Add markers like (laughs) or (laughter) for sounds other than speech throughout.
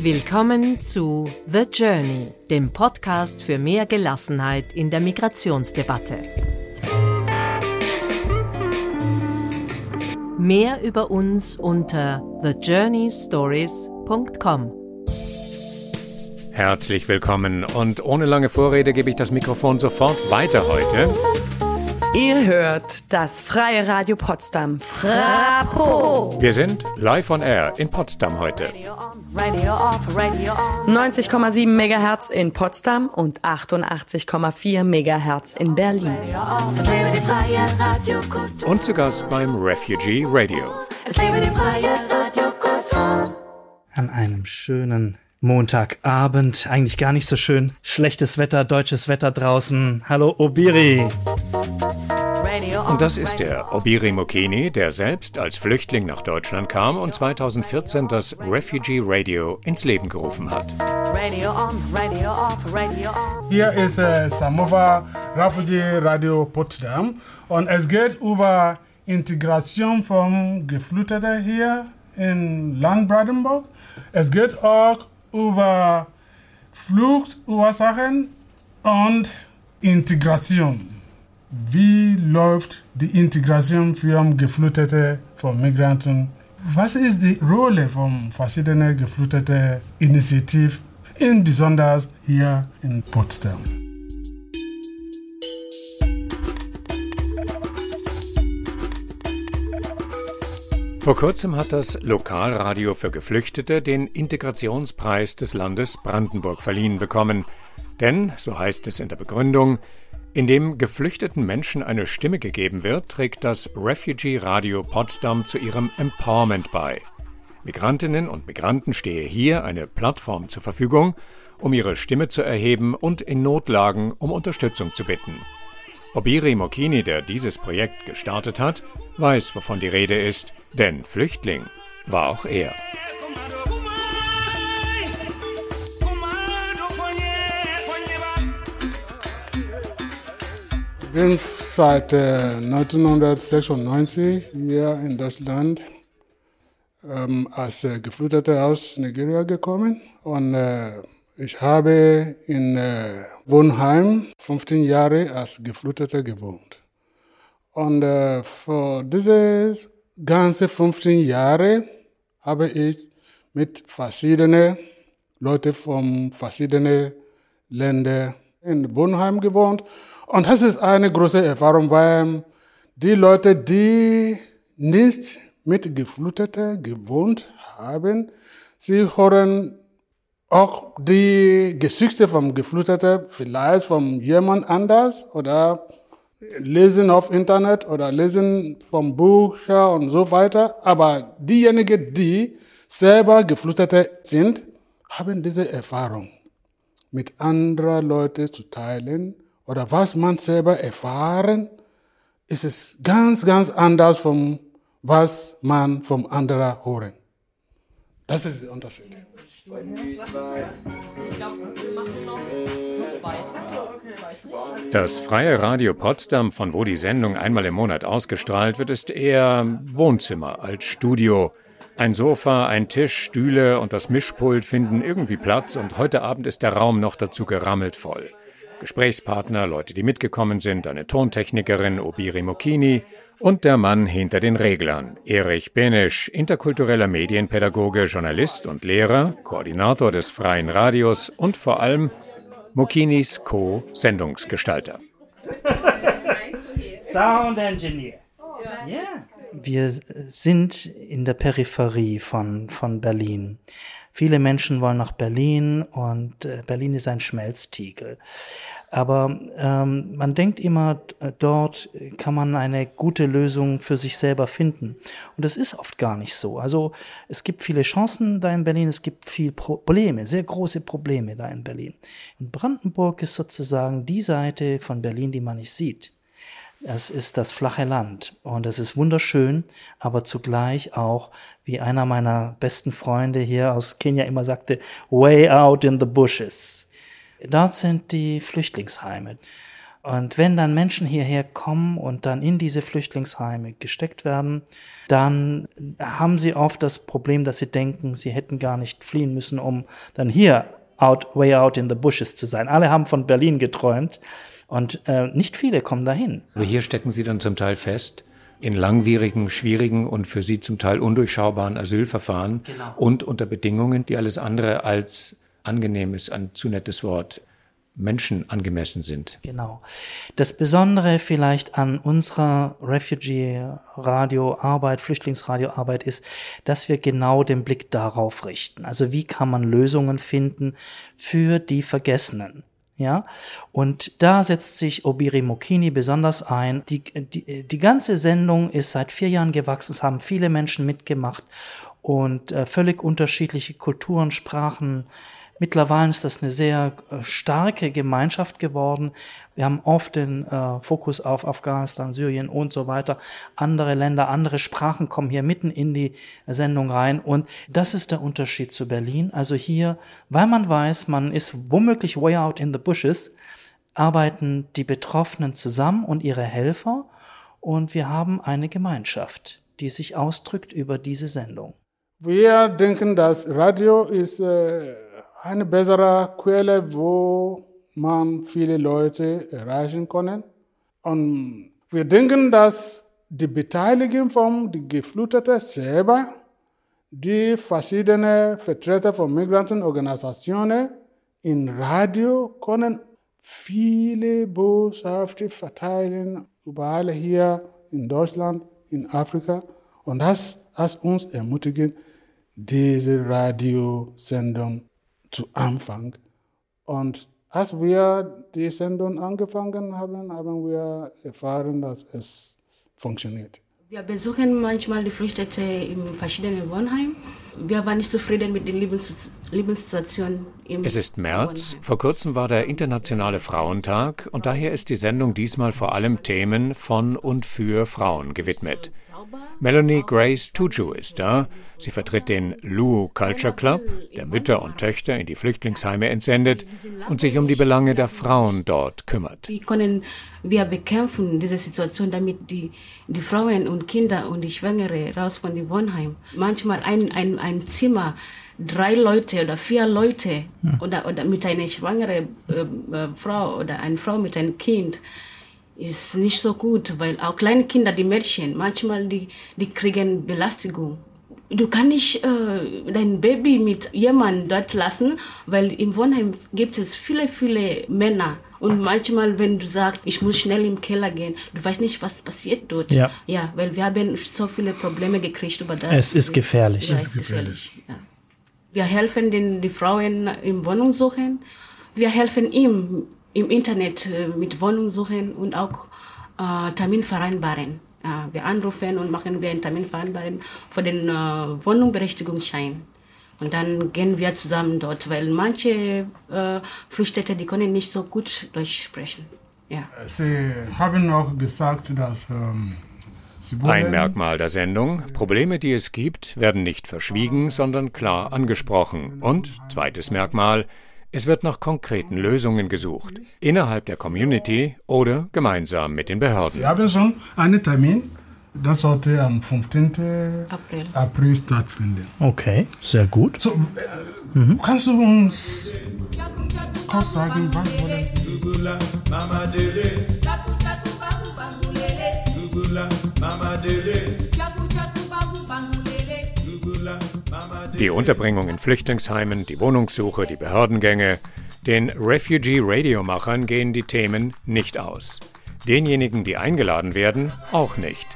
Willkommen zu The Journey, dem Podcast für mehr Gelassenheit in der Migrationsdebatte. Mehr über uns unter thejourneystories.com. Herzlich willkommen und ohne lange Vorrede gebe ich das Mikrofon sofort weiter heute. Ihr hört das Freie Radio Potsdam. Frapo. Wir sind live on air in Potsdam heute. 90,7 MHz in Potsdam und 88,4 MHz in Berlin. Und zu Gast beim Refugee Radio. An einem schönen Montagabend, eigentlich gar nicht so schön. Schlechtes Wetter, deutsches Wetter draußen. Hallo Obiri. Und das ist der Obiri Mokini, der selbst als Flüchtling nach Deutschland kam und 2014 das Refugee Radio ins Leben gerufen hat. Hier ist äh, Samova Refugee Radio Potsdam und es geht über Integration von Geflüchteten hier in Land Brandenburg. Es geht auch über Fluchtursachen und Integration. Wie läuft die Integration für Geflüchtete von Migranten? Was ist die Rolle von verschiedenen geflüchteten Initiativen, insbesondere hier in Potsdam? Vor kurzem hat das Lokalradio für Geflüchtete den Integrationspreis des Landes Brandenburg verliehen bekommen. Denn, so heißt es in der Begründung, indem geflüchteten Menschen eine Stimme gegeben wird, trägt das Refugee Radio Potsdam zu ihrem Empowerment bei. Migrantinnen und Migranten stehe hier eine Plattform zur Verfügung, um ihre Stimme zu erheben und in Notlagen um Unterstützung zu bitten. Obiri Mokini, der dieses Projekt gestartet hat, weiß, wovon die Rede ist, denn Flüchtling war auch er. Bin seit äh, 1996 hier in Deutschland ähm, als äh, Geflüchteter aus Nigeria gekommen und äh, ich habe in äh, Wohnheim 15 Jahre als Geflüchteter gewohnt. Und äh, für diese ganze 15 Jahre habe ich mit verschiedenen Leuten von verschiedenen Ländern in Wohnheim gewohnt. Und das ist eine große Erfahrung, weil die Leute, die nicht mit Geflüchteten gewohnt haben, sie hören auch die Geschichte vom Geflüchteten vielleicht von jemand anders oder lesen auf Internet oder lesen vom Buch und so weiter. Aber diejenigen, die selber Geflüchtete sind, haben diese Erfahrung mit anderen Leuten zu teilen oder was man selber erfahren, ist es ganz, ganz anders vom was man vom anderen hören. Das ist der Unterschied. Das Freie Radio Potsdam, von wo die Sendung einmal im Monat ausgestrahlt wird, ist eher Wohnzimmer als Studio. Ein Sofa, ein Tisch, Stühle und das Mischpult finden irgendwie Platz und heute Abend ist der Raum noch dazu gerammelt voll. Gesprächspartner, Leute, die mitgekommen sind, eine Tontechnikerin Obiri Mokini und der Mann hinter den Reglern, Erich Benisch, interkultureller Medienpädagoge, Journalist und Lehrer, Koordinator des Freien Radios und vor allem Mokinis Co-Sendungsgestalter. (laughs) Sound Engineer. Yeah. Wir sind in der Peripherie von, von Berlin. Viele Menschen wollen nach Berlin und äh, Berlin ist ein Schmelztiegel. Aber ähm, man denkt immer, dort kann man eine gute Lösung für sich selber finden. Und das ist oft gar nicht so. Also es gibt viele Chancen da in Berlin, es gibt viele Probleme, sehr große Probleme da in Berlin. Und Brandenburg ist sozusagen die Seite von Berlin, die man nicht sieht. Es ist das flache Land und es ist wunderschön, aber zugleich auch, wie einer meiner besten Freunde hier aus Kenia immer sagte, way out in the bushes. Dort sind die Flüchtlingsheime. Und wenn dann Menschen hierher kommen und dann in diese Flüchtlingsheime gesteckt werden, dann haben sie oft das Problem, dass sie denken, sie hätten gar nicht fliehen müssen, um dann hier out, way out in the bushes zu sein. Alle haben von Berlin geträumt und äh, nicht viele kommen dahin. Aber hier stecken sie dann zum Teil fest in langwierigen, schwierigen und für sie zum Teil undurchschaubaren Asylverfahren genau. und unter Bedingungen, die alles andere als angenehm ist, ein zu nettes Wort, Menschen angemessen sind. Genau. Das Besondere vielleicht an unserer Refugee-Radio-Arbeit, Flüchtlingsradio-Arbeit ist, dass wir genau den Blick darauf richten. Also wie kann man Lösungen finden für die Vergessenen? Ja, und da setzt sich Obiri Mokini besonders ein. Die, die, die ganze Sendung ist seit vier Jahren gewachsen, es haben viele Menschen mitgemacht und äh, völlig unterschiedliche Kulturen, Sprachen, Mittlerweile ist das eine sehr äh, starke Gemeinschaft geworden. Wir haben oft den äh, Fokus auf Afghanistan, Syrien und so weiter. Andere Länder, andere Sprachen kommen hier mitten in die Sendung rein. Und das ist der Unterschied zu Berlin. Also hier, weil man weiß, man ist womöglich way out in the bushes, arbeiten die Betroffenen zusammen und ihre Helfer. Und wir haben eine Gemeinschaft, die sich ausdrückt über diese Sendung. Wir denken, dass Radio ist äh eine bessere Quelle, wo man viele Leute erreichen kann. Und wir denken, dass die Beteiligung von den Geflüchteten selber, die verschiedenen Vertreter von Migrantenorganisationen in Radio können viele Botschaften verteilen, überall hier in Deutschland, in Afrika. Und das hat uns ermutigt, diese Radiosendung zu Anfang. Und als wir die Sendung angefangen haben, haben wir erfahren, dass es funktioniert. Wir besuchen manchmal die Flüchtlinge in verschiedenen Wohnheimen. Wir waren nicht zufrieden mit der Lebenssituation. es ist März. Vor kurzem war der Internationale Frauentag und daher ist die Sendung diesmal vor allem Themen von und für Frauen gewidmet. Melanie Grace Tuju ist da. Sie vertritt den Luo Culture Club, der Mütter und Töchter in die Flüchtlingsheime entsendet und sich um die Belange der Frauen dort kümmert. Wie können wir bekämpfen diese Situation, damit die, die Frauen und Kinder und die Schwangere raus von dem Wohnheim? Manchmal ein, ein, ein Zimmer, drei Leute oder vier Leute hm. oder, oder mit einer schwangeren äh, äh, Frau oder einer Frau mit einem Kind ist nicht so gut, weil auch kleine Kinder, die Mädchen, manchmal die, die kriegen Belastung. Du kannst nicht äh, dein Baby mit jemandem dort lassen, weil im Wohnheim gibt es viele, viele Männer. Und manchmal, wenn du sagst, ich muss schnell im Keller gehen, du weißt nicht, was passiert dort. Ja, ja weil wir haben so viele Probleme gekriegt über das. Es ist gefährlich. Ja, es ist gefährlich. Ja. Wir helfen den die Frauen im Wohnung suchen. Wir helfen ihm im Internet äh, mit Wohnung suchen und auch äh, Termin vereinbaren. Äh, wir anrufen und machen wir einen Termin vereinbaren für den äh, Wohnungsberechtigungsschein. Und dann gehen wir zusammen dort, weil manche äh, Flüchtlinge, die können nicht so gut Deutsch sprechen. Ja. Sie haben auch gesagt, dass ähm, ein Merkmal der Sendung, Probleme, die es gibt, werden nicht verschwiegen, sondern klar angesprochen. Und zweites Merkmal, es wird nach konkreten Lösungen gesucht, innerhalb der Community oder gemeinsam mit den Behörden. Wir haben schon einen Termin. Das sollte am 15. April, April stattfinden. Okay, sehr gut. So, äh, mhm. Kannst du uns kurz sagen, was wollen Sie? Die Unterbringung in Flüchtlingsheimen, die Wohnungssuche, die Behördengänge. Den Refugee-Radiomachern gehen die Themen nicht aus. Denjenigen, die eingeladen werden, auch nicht.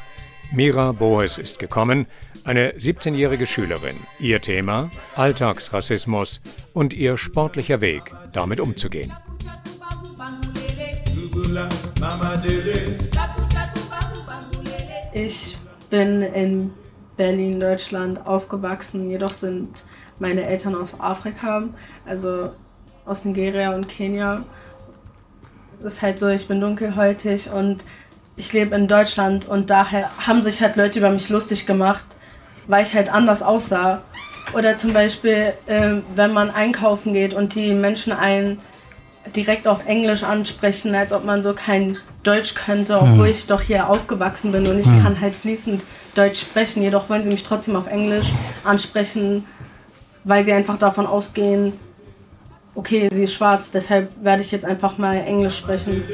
Mira Boes ist gekommen, eine 17-jährige Schülerin. Ihr Thema Alltagsrassismus und ihr sportlicher Weg, damit umzugehen. Ich bin in Berlin, Deutschland aufgewachsen. Jedoch sind meine Eltern aus Afrika, also aus Nigeria und Kenia. Es ist halt so, ich bin dunkelhäutig und ich lebe in Deutschland und daher haben sich halt Leute über mich lustig gemacht, weil ich halt anders aussah. Oder zum Beispiel, äh, wenn man einkaufen geht und die Menschen einen direkt auf Englisch ansprechen, als ob man so kein Deutsch könnte, obwohl hm. ich doch hier aufgewachsen bin und ich hm. kann halt fließend Deutsch sprechen. Jedoch wollen sie mich trotzdem auf Englisch ansprechen, weil sie einfach davon ausgehen, okay, sie ist schwarz, deshalb werde ich jetzt einfach mal Englisch sprechen.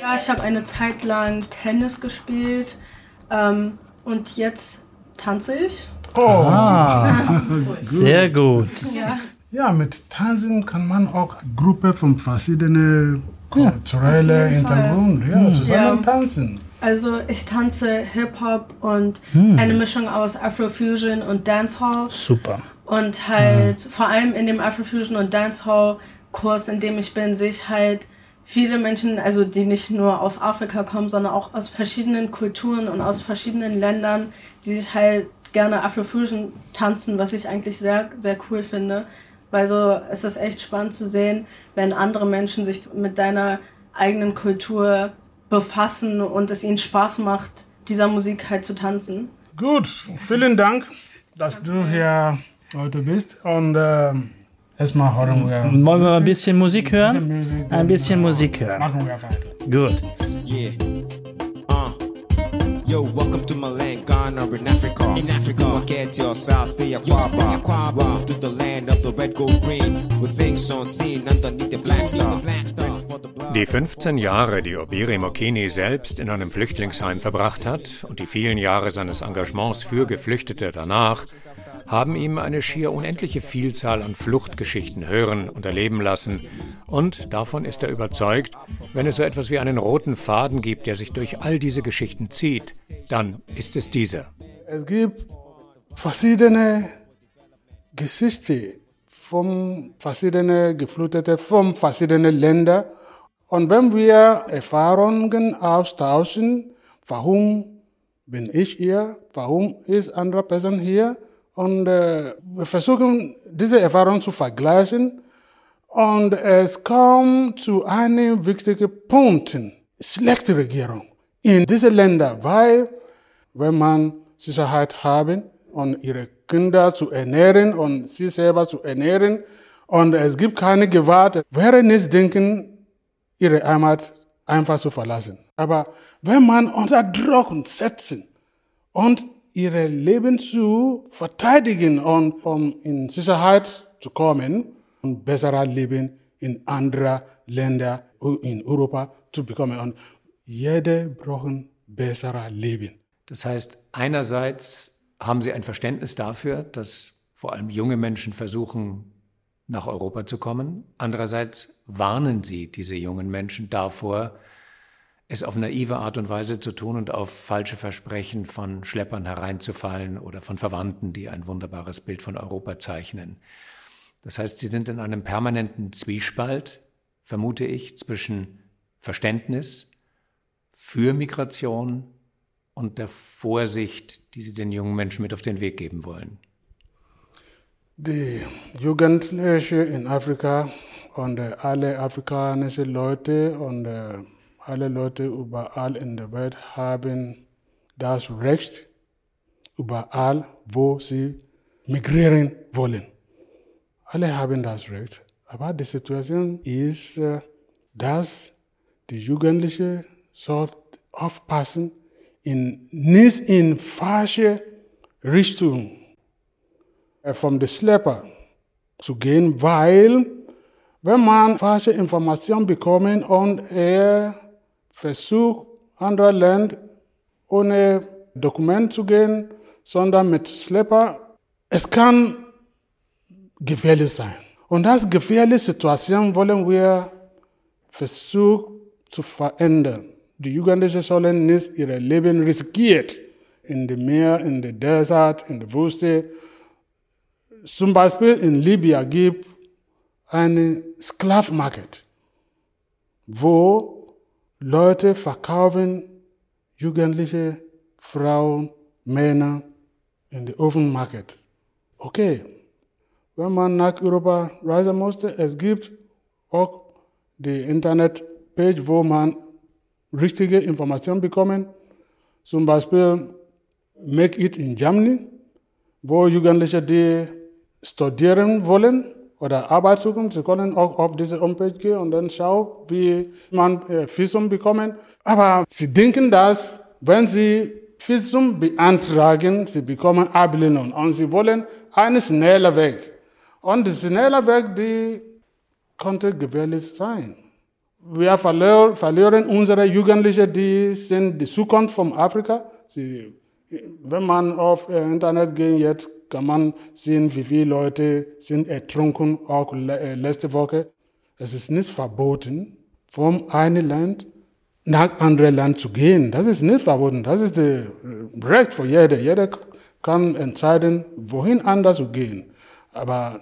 Ja, ich habe eine Zeit lang Tennis gespielt ähm, und jetzt tanze ich. Oh, ah, sehr gut. Ja. ja, mit Tanzen kann man auch Gruppe von verschiedenen kulturellen Hintergründen ja, zusammen ja. tanzen. Also ich tanze Hip-Hop und hm. eine Mischung aus Afrofusion und Dancehall. Super. Und halt hm. vor allem in dem Afrofusion und Dancehall-Kurs, in dem ich bin, sehe ich halt viele Menschen, also die nicht nur aus Afrika kommen, sondern auch aus verschiedenen Kulturen und aus verschiedenen Ländern, die sich halt gerne Afrofusion tanzen, was ich eigentlich sehr, sehr cool finde. Weil so es ist echt spannend zu sehen, wenn andere Menschen sich mit deiner eigenen Kultur befassen und es ihnen Spaß macht, dieser Musik halt zu tanzen. Gut, vielen Dank, dass du hier heute bist und äh, erstmal hören wir. Wollen wir ein bisschen Musik hören? Ein bisschen Musik, ein bisschen Musik hören. Machen wir weiter. Gut. Yeah. Uh. Yo, welcome to my land, Ghana in Africa. In Africa, you get yourself, stay a quaba. Welcome to the land of the red, gold, green. With things unseen underneath the black star. Die 15 Jahre, die Obiri Mokini selbst in einem Flüchtlingsheim verbracht hat und die vielen Jahre seines Engagements für Geflüchtete danach, haben ihm eine schier unendliche Vielzahl an Fluchtgeschichten hören und erleben lassen. Und davon ist er überzeugt, wenn es so etwas wie einen roten Faden gibt, der sich durch all diese Geschichten zieht, dann ist es dieser. Es gibt verschiedene Geschichten von verschiedenen Geflüchteten, von verschiedenen Ländern. Und wenn wir Erfahrungen austauschen, warum bin ich hier, warum ist andere Person hier, und äh, wir versuchen diese Erfahrung zu vergleichen, und es kommt zu einem wichtigen Punkt, schlechte Regierung in diese Länder, weil wenn man Sicherheit haben und ihre Kinder zu ernähren und sie selber zu ernähren und es gibt keine Gewalt, wäre nicht denken, ihre Heimat einfach zu verlassen. Aber wenn man unter Druck setzen und ihre Leben zu verteidigen und um in Sicherheit zu kommen und besserer Leben in anderen Ländern in Europa zu bekommen. Und jeder braucht besserer Leben. Das heißt, einerseits haben Sie ein Verständnis dafür, dass vor allem junge Menschen versuchen, nach Europa zu kommen. Andererseits warnen sie diese jungen Menschen davor, es auf naive Art und Weise zu tun und auf falsche Versprechen von Schleppern hereinzufallen oder von Verwandten, die ein wunderbares Bild von Europa zeichnen. Das heißt, sie sind in einem permanenten Zwiespalt, vermute ich, zwischen Verständnis für Migration und der Vorsicht, die sie den jungen Menschen mit auf den Weg geben wollen. Die Jugendlichen in Afrika und äh, alle afrikanischen Leute und äh, alle Leute überall in der Welt haben das Recht, überall, wo sie migrieren wollen. Alle haben das Recht. Aber die Situation ist, äh, dass die Jugendlichen sollten aufpassen, in, nicht in falsche Richtung äh, von der Schlepper zu gehen, weil wenn man falsche Informationen bekommt und er versucht, andere Länder ohne Dokument zu gehen, sondern mit Schlepper, es kann gefährlich sein. Und das gefährliche Situation wollen wir versuchen zu verändern. Die Jugendlichen sollen nicht ihr Leben riskieren in dem Meer, in der Desert, in der Wüste. Zum Beispiel in Libyen gibt einen Sklavenmarkt, wo Leute verkaufen Jugendliche, Frauen, Männer in den Ofenmarkt. Okay, wenn man nach Europa reisen musste, es gibt auch die Internetpage, wo man richtige Informationen bekommt. Zum Beispiel Make It in Germany, wo Jugendliche, die studieren wollen oder Arbeit suchen, sie können auch auf diese Homepage gehen und dann schauen, wie man äh, Visum bekommen. Aber sie denken, dass wenn sie Visum beantragen, sie bekommen Ablehnung und sie wollen einen schnellen Weg. Und der schnelle Weg, die konnte gefährlich sein. Wir verlieren unsere Jugendlichen, die sind die Zukunft von Afrika. Sie, wenn man auf Internet geht jetzt, kann man sehen, wie viele Leute sind ertrunken, auch äh, letzte Woche. Es ist nicht verboten, vom einen Land nach anderen Land zu gehen. Das ist nicht verboten. Das ist das äh, Recht für jeder. Jeder kann entscheiden, wohin anders zu gehen. Aber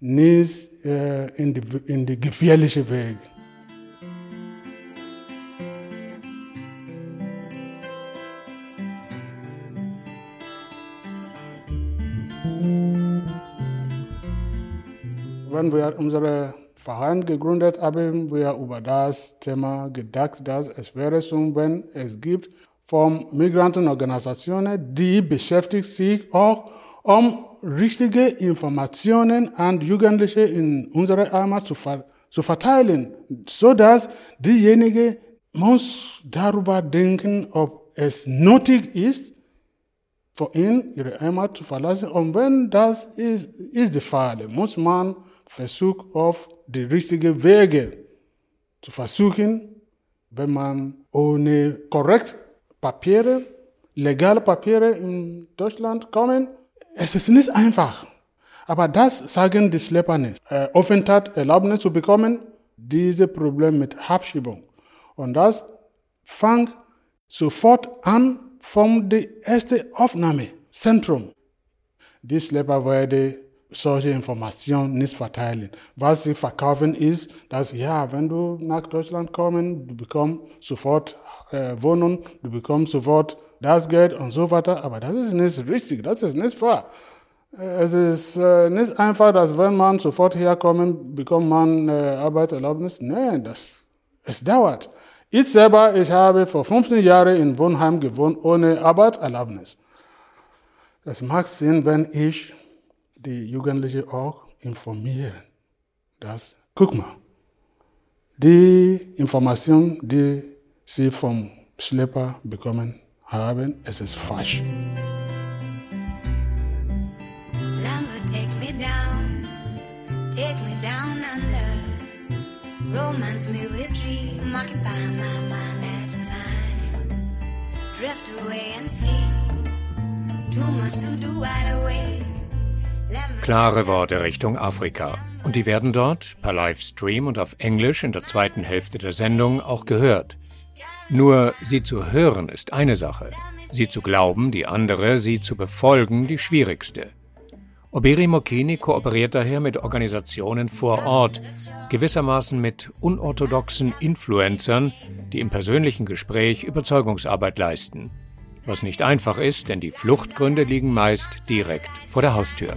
nicht äh, in, die, in die gefährliche Wege. Wenn wir unsere Verein gegründet haben, wir über das Thema gedacht, dass es wäre so, wenn es gibt von Migrantenorganisationen, die beschäftigt sich auch um richtige Informationen an Jugendliche in unserer Heimat zu, ver zu verteilen, so dass diejenigen muss darüber denken, ob es nötig ist, für ihn ihre Heimat zu verlassen. Und wenn das ist, ist der Fall, muss man versuchen, auf die richtigen Wege zu versuchen, wenn man ohne korrekt Papiere, legale Papiere in Deutschland kommen, es ist nicht einfach. Aber das sagen die Schlepper nicht. Äh, Aufenthalt, Erlaubnis zu bekommen, diese Probleme mit Abschiebung. Und das fängt sofort an vom ersten Aufnahmezentrum. Die Schlepper werden solche Informationen nicht verteilen. Was sie verkaufen ist, dass ja, wenn du nach Deutschland kommst, du bekommst sofort äh, Wohnung, du bekommst sofort das Geld und so weiter. Aber das ist nicht richtig, das ist nicht wahr. Es ist äh, nicht einfach, dass wenn man sofort herkommt, bekommt man äh, Arbeitserlaubnis. Nein, das, es dauert. Ich selber, ich habe vor 15 Jahren in Wohnheim gewohnt ohne Arbeitserlaubnis. Es macht Sinn, wenn ich die Jugendlichen auch informiere. Das, guck mal, die Information, die sie vom Schlepper bekommen haben, es ist falsch. Romance me with dream, occupy my mind at a time. Drift away and sleep. Too much to do while awake. Klare Worte Richtung Afrika. Und die werden dort per Livestream und auf Englisch in der zweiten Hälfte der Sendung auch gehört. Nur sie zu hören ist eine Sache, sie zu glauben die andere, sie zu befolgen die schwierigste. Oberi Mokini kooperiert daher mit Organisationen vor Ort, gewissermaßen mit unorthodoxen Influencern, die im persönlichen Gespräch Überzeugungsarbeit leisten. Was nicht einfach ist, denn die Fluchtgründe liegen meist direkt vor der Haustür.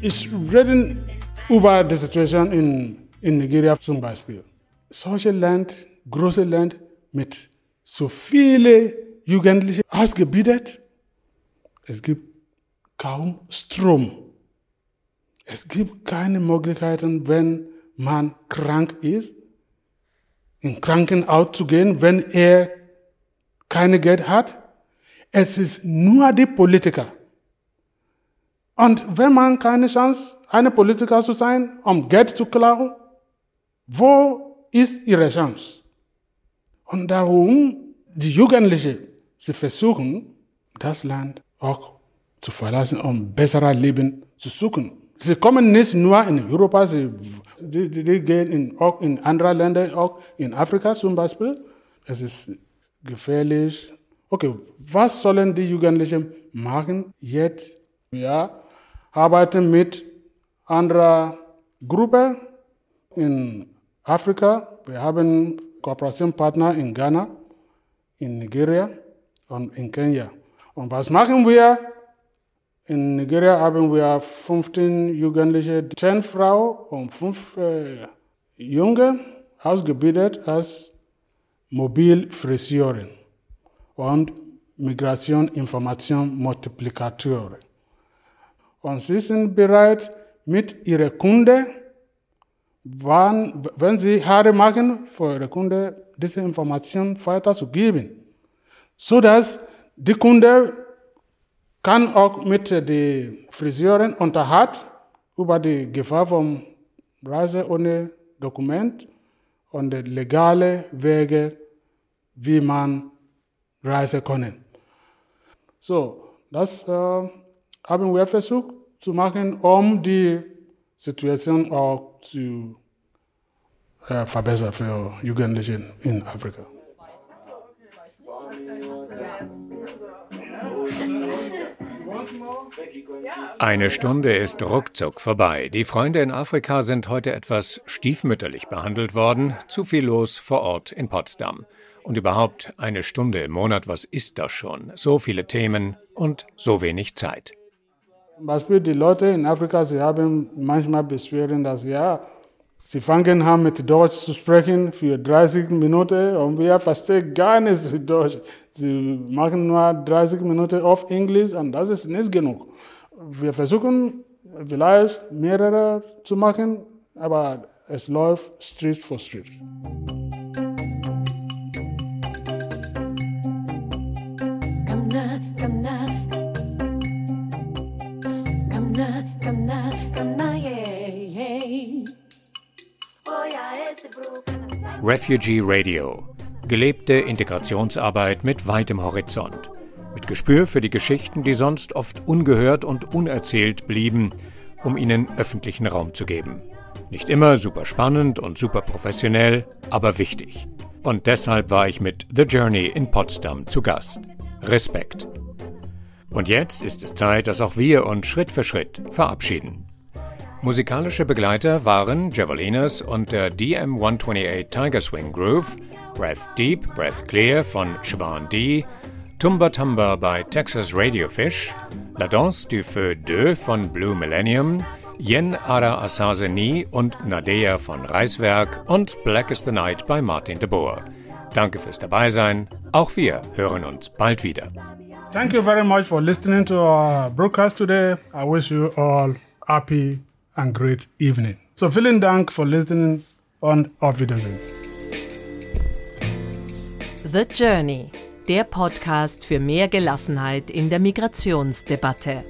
Ich rede über die Situation in, in Nigeria? Zum Beispiel. Solche Land, große Land mit so viele Jugendliche ausgebildet. Es gibt kaum Strom. Es gibt keine Möglichkeiten, wenn man krank ist, in Krankenhaus zu gehen, wenn er keine Geld hat. Es ist nur die Politiker. Und wenn man keine Chance, eine Politiker zu sein, um Geld zu klauen, wo ist ihre Chance? Und darum, die Jugendlichen, sie versuchen, das Land auch zu verlassen, um besseres Leben zu suchen. Sie kommen nicht nur in Europa, sie die, die gehen in, auch in andere Länder, auch in Afrika zum Beispiel. Es ist gefährlich. Okay, was sollen die Jugendlichen machen jetzt? Wir arbeiten mit anderer Gruppe in Afrika. Wir haben Kooperationspartner in Ghana, in Nigeria und in Kenia. Und was machen wir? In Nigeria haben wir 15 Jugendliche, 10 Frauen und 5 äh, Junge ausgebildet als Mobilfriseurin und Migration-Information-Multiplikatoren. Und sie sind bereit, mit ihren Kunden, wann, wenn sie Haare machen, für ihre Kunden diese Information weiterzugeben, sodass die Kunde kann auch mit der Friseurin unterhalten über die Gefahr von Reise ohne Dokument und legale Wege, wie man reisen kann. So, das äh, haben wir versucht zu machen, um die Situation auch zu äh, verbessern für Jugendliche in Afrika. Eine Stunde ist ruckzuck vorbei. Die Freunde in Afrika sind heute etwas stiefmütterlich behandelt worden. Zu viel los vor Ort in Potsdam. Und überhaupt eine Stunde im Monat, was ist das schon? So viele Themen und so wenig Zeit. Zum Beispiel die Leute in Afrika, sie haben manchmal Beschwerden, dass ja, sie fangen an mit Deutsch zu sprechen für 30 Minuten und wir verstehen gar nichts Deutsch. Sie machen nur 30 Minuten auf Englisch und das ist nicht genug. Wir versuchen vielleicht mehrere zu machen, aber es läuft Street for Street. Refugee Radio. Gelebte Integrationsarbeit mit weitem Horizont. Mit Gespür für die Geschichten, die sonst oft ungehört und unerzählt blieben, um ihnen öffentlichen Raum zu geben. Nicht immer super spannend und super professionell, aber wichtig. Und deshalb war ich mit The Journey in Potsdam zu Gast. Respekt. Und jetzt ist es Zeit, dass auch wir uns Schritt für Schritt verabschieden. Musikalische Begleiter waren Javelinas und der DM128 Tiger Swing Groove, Breath Deep, Breath Clear von Siobhan D., Tumba Tumba bei Texas Radiofish, La Danse du Feu 2 von Blue Millennium, Yen Ara Asaseni und Nadea von Reiswerk und Black is the Night bei Martin de Boer. Danke fürs Dabeisein. Auch wir hören uns bald wieder. Thank you very much for listening to our broadcast today. I wish you all happy and great evening. So vielen Dank for listening und auf Wiedersehen. The Journey, der Podcast für mehr Gelassenheit in der Migrationsdebatte.